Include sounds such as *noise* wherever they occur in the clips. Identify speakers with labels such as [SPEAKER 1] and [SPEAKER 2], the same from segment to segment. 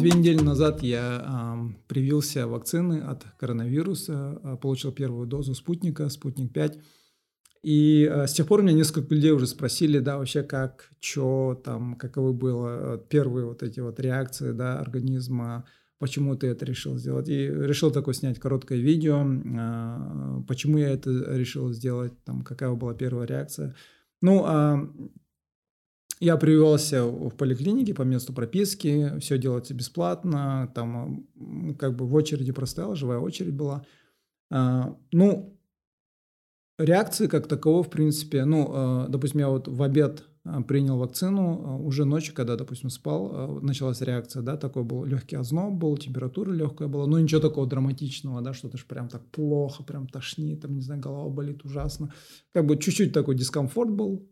[SPEAKER 1] Две недели назад я э, привился вакцины от коронавируса, э, получил первую дозу спутника, спутник 5. И э, с тех пор меня несколько людей уже спросили, да, вообще как, что там, каковы было первые вот эти вот реакции, да, организма, почему ты это решил сделать. И решил такое снять короткое видео, э, почему я это решил сделать, там, какая была первая реакция. Ну, а я привелся в поликлинике по месту прописки, все делается бесплатно, там как бы в очереди простоял, живая очередь была. А, ну, реакции как таковой, в принципе, ну, а, допустим, я вот в обед принял вакцину, а, уже ночью, когда, допустим, спал, а, началась реакция, да, такой был легкий озноб был, температура легкая была, но ничего такого драматичного, да, что-то же прям так плохо, прям тошнит, там, не знаю, голова болит ужасно. Как бы чуть-чуть такой дискомфорт был,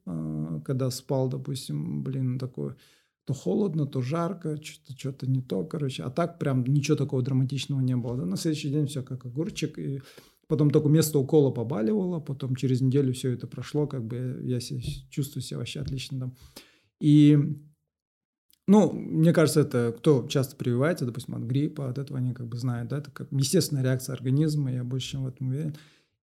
[SPEAKER 1] когда спал, допустим, блин, такой то холодно, то жарко, что-то что не то, короче. А так прям ничего такого драматичного не было. Да? На следующий день все как огурчик. И Потом только место укола побаливало, потом через неделю все это прошло, как бы я себя, чувствую себя вообще отлично там. И, ну, мне кажется, это кто часто прививается, допустим, от гриппа, от этого они как бы знают, да, это как естественная реакция организма, я больше чем в этом уверен.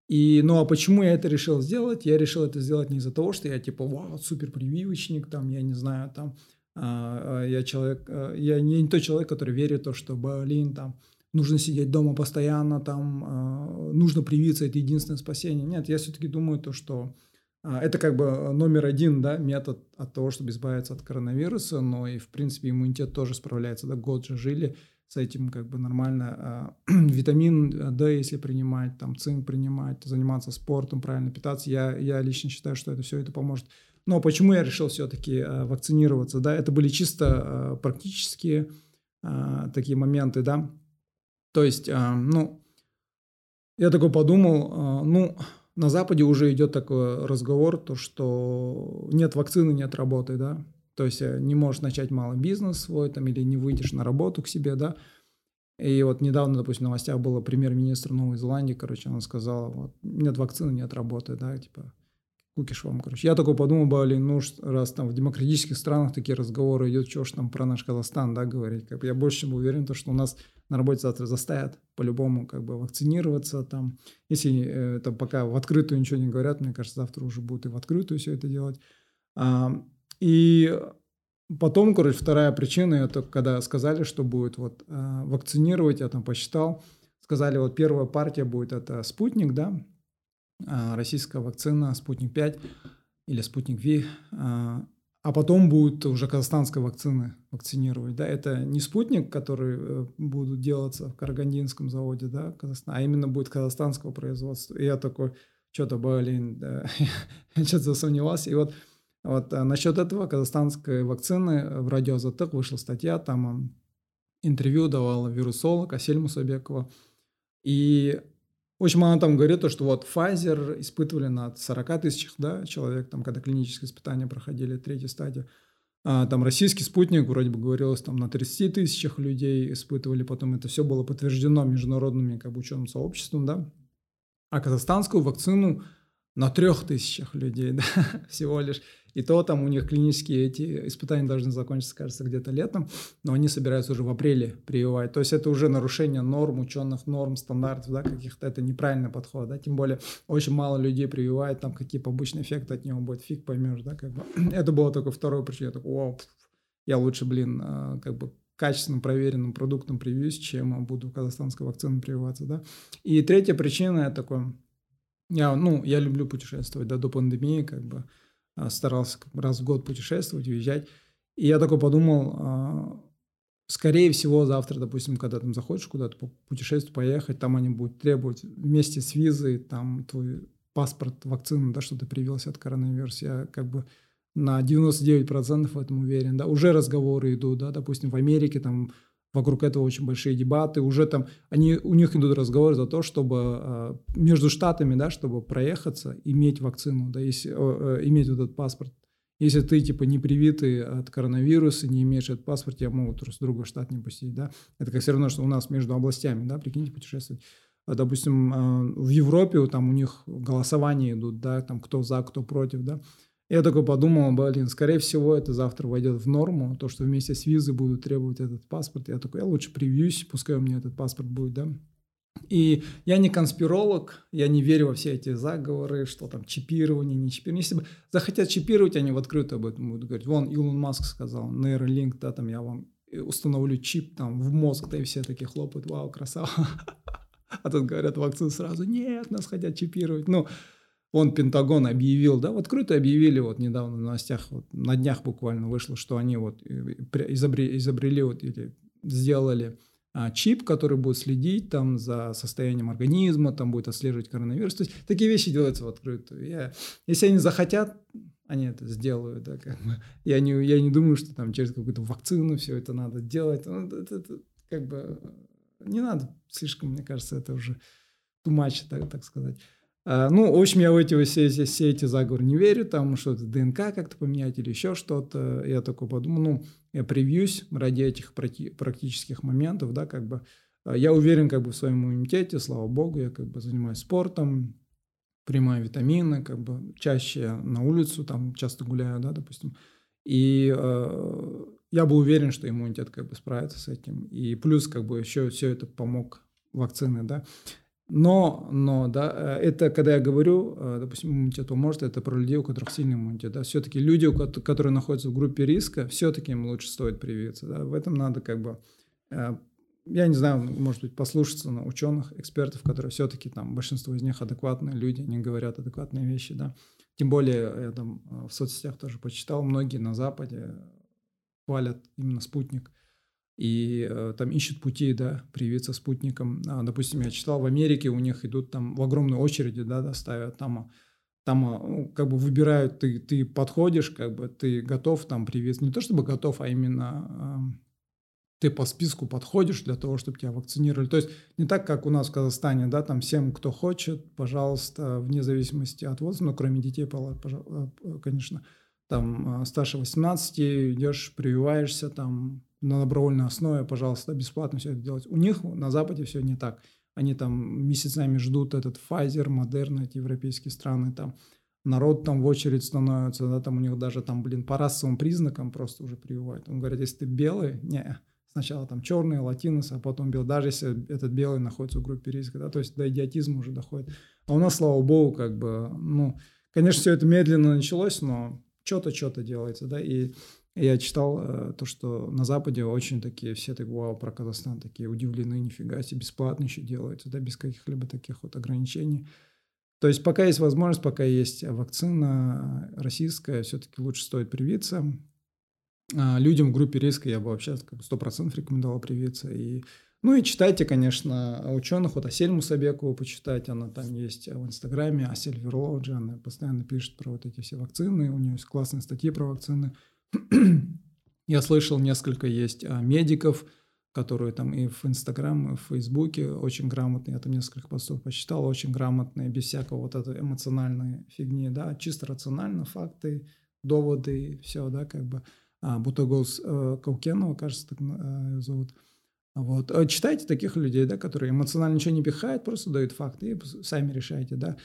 [SPEAKER 1] И, ну, а почему я это решил сделать? Я решил это сделать не из-за того, что я типа, вау, супер прививочник, там, я не знаю, там, а, а, я человек, а, я не, не тот человек, который верит в то, что, блин, там, нужно сидеть дома постоянно, там, э, нужно привиться, это единственное спасение. Нет, я все-таки думаю то, что э, это как бы номер один, да, метод от того, чтобы избавиться от коронавируса, но и, в принципе, иммунитет тоже справляется, да, год же жили с этим как бы нормально. *clears throat* Э, витамин D, если принимать, там, цинк принимать, заниматься спортом, правильно питаться, я, я лично считаю, что это все это поможет. Но почему я решил все-таки э, вакцинироваться, да, это были чисто э, практические э, такие моменты, да, то есть, а, ну, я такой подумал, а, ну, на Западе уже идет такой разговор, то что нет вакцины, нет работы, да, то есть э, не можешь начать малый бизнес свой там или не выйдешь на работу к себе, да, и вот недавно, допустим, в новостях было премьер-министр Новой Зеландии, короче, она сказала, вот, нет вакцины, нет работы, да, типа, кукиш вам, короче. Я такой подумал, блин, ну, раз там в демократических странах такие разговоры идут, что ж там про наш Казахстан, да, говорить. Как бы я больше чем уверен, то, что у нас на работе завтра заставят по-любому как бы вакцинироваться там. Если э, там пока в открытую ничего не говорят, мне кажется, завтра уже будут и в открытую все это делать. А, и потом, короче, вторая причина, это когда сказали, что будет вот а, вакцинировать, я там посчитал, сказали, вот первая партия будет это спутник, да, российская вакцина «Спутник 5» или «Спутник Ви», а, а потом будут уже казахстанские вакцины вакцинировать. Да? Это не «Спутник», который э, будут делаться в Карагандинском заводе, да, Казахстан, а именно будет казахстанского производства. И я такой, что-то, блин, да, *laughs* что-то засомневался. И вот, вот а насчет этого казахстанской вакцины в радио «Затык» вышла статья, там интервью давала вирусолог Асель Мусабекова. И в общем, она там говорит, то, что вот Pfizer испытывали на 40 тысячах да, человек, там, когда клинические испытания проходили, третья стадия. А, там российский спутник, вроде бы говорилось, там на 30 тысячах людей испытывали, потом это все было подтверждено международными как бы, ученым сообществом, да. А казахстанскую вакцину на трех тысячах людей, *laughs* да, всего лишь. И то там у них клинические эти испытания должны закончиться, кажется, где-то летом, но они собираются уже в апреле прививать. То есть это уже нарушение норм, ученых норм, стандартов, да, каких-то, это неправильный подход, да, тем более очень мало людей прививает, там какие побочные эффекты от него будет, фиг поймешь, да, как бы. *clears throat* Это было только второе причина, я такой, вау, я лучше, блин, а, как бы качественным проверенным продуктом привьюсь, чем буду казахстанской вакциной прививаться, да. И третья причина, я такой, я, ну, я люблю путешествовать, да, до пандемии, как бы, старался раз в год путешествовать, уезжать. И я такой подумал, а, скорее всего, завтра, допустим, когда там заходишь куда-то по путешествию, поехать, там они будут требовать вместе с визой, там, твой паспорт, вакцину, да, что ты привился от коронавируса. Я как бы на 99% в этом уверен, да, уже разговоры идут, да, допустим, в Америке там вокруг этого очень большие дебаты, уже там, они, у них идут разговоры за то, чтобы э, между штатами, да, чтобы проехаться, иметь вакцину, да, если, э, э, иметь вот этот паспорт. Если ты, типа, не привитый от коронавируса, не имеешь этот паспорт, тебя могут с другой штат не пустить, да. Это как все равно, что у нас между областями, да, прикиньте, путешествовать. А, допустим, э, в Европе там у них голосования идут, да, там кто за, кто против, да. Я такой подумал, блин, скорее всего, это завтра войдет в норму, то, что вместе с визой будут требовать этот паспорт. Я такой, я лучше привьюсь, пускай у меня этот паспорт будет, да. И я не конспиролог, я не верю во все эти заговоры, что там чипирование, не чипирование. Если бы захотят чипировать, они в открытую об этом будут говорить. Вон Илон Маск сказал, нейролинк, да, там я вам установлю чип там в мозг, да, и все такие хлопают, вау, красава. *laughs* А тут говорят вакцину сразу, нет, нас хотят чипировать. Ну, он Пентагон объявил, да, в открытую объявили вот недавно в новостях, вот на днях буквально вышло, что они вот э, изобрели, изобрели вот или сделали а, чип, который будет следить там за состоянием организма, там будет отслеживать коронавирус. То есть такие вещи делаются в открытую. Я, если они захотят, они это сделают. Да, как бы. я, не, я не думаю, что там через какую-то вакцину все это надо делать. Ну, это, это, как бы не надо слишком, мне кажется, это уже much, так, так сказать. А, ну, в общем, я в эти все, все, все эти заговоры не верю, там что-то ДНК как-то поменять или еще что-то. Я такой подумал, ну, я привьюсь ради этих практических моментов, да, как бы. А, я уверен как бы в своем иммунитете, слава богу, я как бы занимаюсь спортом, принимаю витамины, как бы чаще на улицу, там часто гуляю, да, допустим. И э, я был уверен, что иммунитет как бы справится с этим. И плюс как бы еще все это помог вакцины, да. Но, но, да, э, это когда я говорю, э, допустим, иммунитет поможет, это про людей, у которых сильный иммунитет, да, все-таки люди, которые находятся в группе риска, все-таки им лучше стоит привиться, да, в этом надо как бы, э, я не знаю, может быть, послушаться на ученых, экспертов, которые все-таки там, большинство из них адекватные люди, они говорят адекватные вещи, да, тем более я там в соцсетях тоже почитал, многие на Западе хвалят именно спутник, и э, там ищут пути, да, привиться спутником. А, допустим, я читал, в Америке у них идут там в огромной очереди, да, доставят там, там ну, как бы выбирают, ты, ты подходишь, как бы ты готов там привиться, не то чтобы готов, а именно э, ты по списку подходишь для того, чтобы тебя вакцинировали. То есть не так, как у нас в Казахстане, да, там всем, кто хочет, пожалуйста, вне зависимости от возраста, ну, кроме детей, э, конечно, там старше 18 идешь, прививаешься, там на добровольной основе, пожалуйста, бесплатно все это делать. У них на Западе все не так. Они там месяцами ждут этот Pfizer, Moderna, эти европейские страны, там народ там в очередь становится, да, там у них даже там, блин, по расовым признакам просто уже прививают. Он говорит, если ты белый, не, сначала там черный, латинос, а потом белый, даже если этот белый находится в группе риска, да, то есть до идиотизма уже доходит. А у нас, слава богу, как бы, ну, конечно, все это медленно началось, но что-то, что-то делается, да, и я читал э, то, что на Западе очень такие, все так, вау, про Казахстан такие удивлены, нифига себе, бесплатно еще делается, да, без каких-либо таких вот ограничений. То есть пока есть возможность, пока есть вакцина российская, все-таки лучше стоит привиться. А людям в группе риска я бы вообще сто процентов рекомендовал привиться. И, ну и читайте, конечно, ученых, вот Асель Мусабекову почитать, она там есть в Инстаграме, Асель Верлоджи, она постоянно пишет про вот эти все вакцины, у нее есть классные статьи про вакцины. *clears throat* Я слышал, несколько есть а, медиков, которые там и в Инстаграм, и в Фейсбуке очень грамотные, я там несколько постов почитал, очень грамотные, без всякого вот этой эмоциональной фигни, да, чисто рационально, факты, доводы, все, да, как бы. А, Бутагос э, Каукенова, кажется, так э, зовут. Вот. А читайте таких людей, да, которые эмоционально ничего не пихают, просто дают факты и сами решайте, да.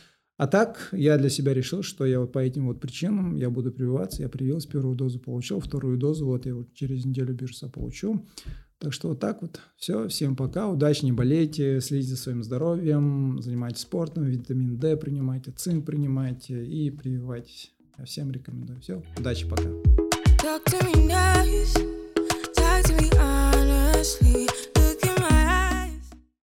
[SPEAKER 1] А так я для себя решил, что я вот по этим вот причинам я буду прививаться. Я привился, первую дозу получил, вторую дозу вот я вот через неделю бирса получу. Так что вот так вот. Все, всем пока, удачи, не болейте, следите за своим здоровьем, занимайтесь спортом, витамин D принимайте, цинк принимайте и прививайтесь. Я всем рекомендую. Все, удачи, пока. Talk to me nice, talk to me honestly.